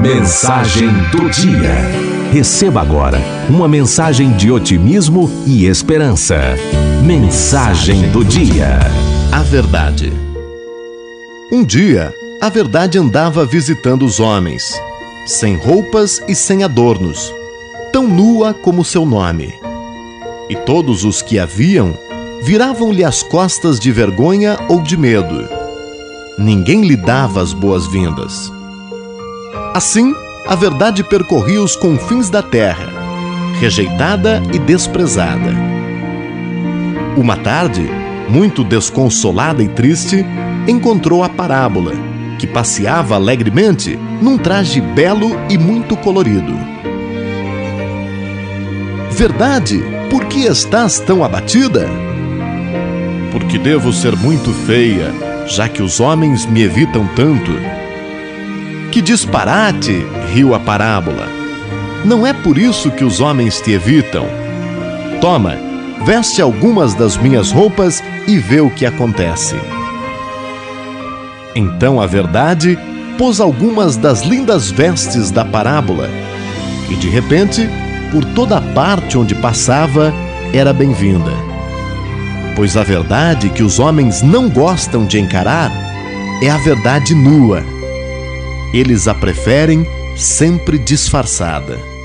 Mensagem do dia. Receba agora uma mensagem de otimismo e esperança. Mensagem do dia. A verdade. Um dia, a verdade andava visitando os homens, sem roupas e sem adornos, tão nua como seu nome. E todos os que a viam viravam-lhe as costas de vergonha ou de medo. Ninguém lhe dava as boas-vindas. Assim, a verdade percorria os confins da terra, rejeitada e desprezada. Uma tarde, muito desconsolada e triste, encontrou a parábola, que passeava alegremente num traje belo e muito colorido. Verdade, por que estás tão abatida? Porque devo ser muito feia, já que os homens me evitam tanto. Que disparate! riu a parábola. Não é por isso que os homens te evitam. Toma, veste algumas das minhas roupas e vê o que acontece. Então a verdade pôs algumas das lindas vestes da parábola, e de repente, por toda parte onde passava, era bem-vinda. Pois a verdade que os homens não gostam de encarar é a verdade nua. Eles a preferem sempre disfarçada.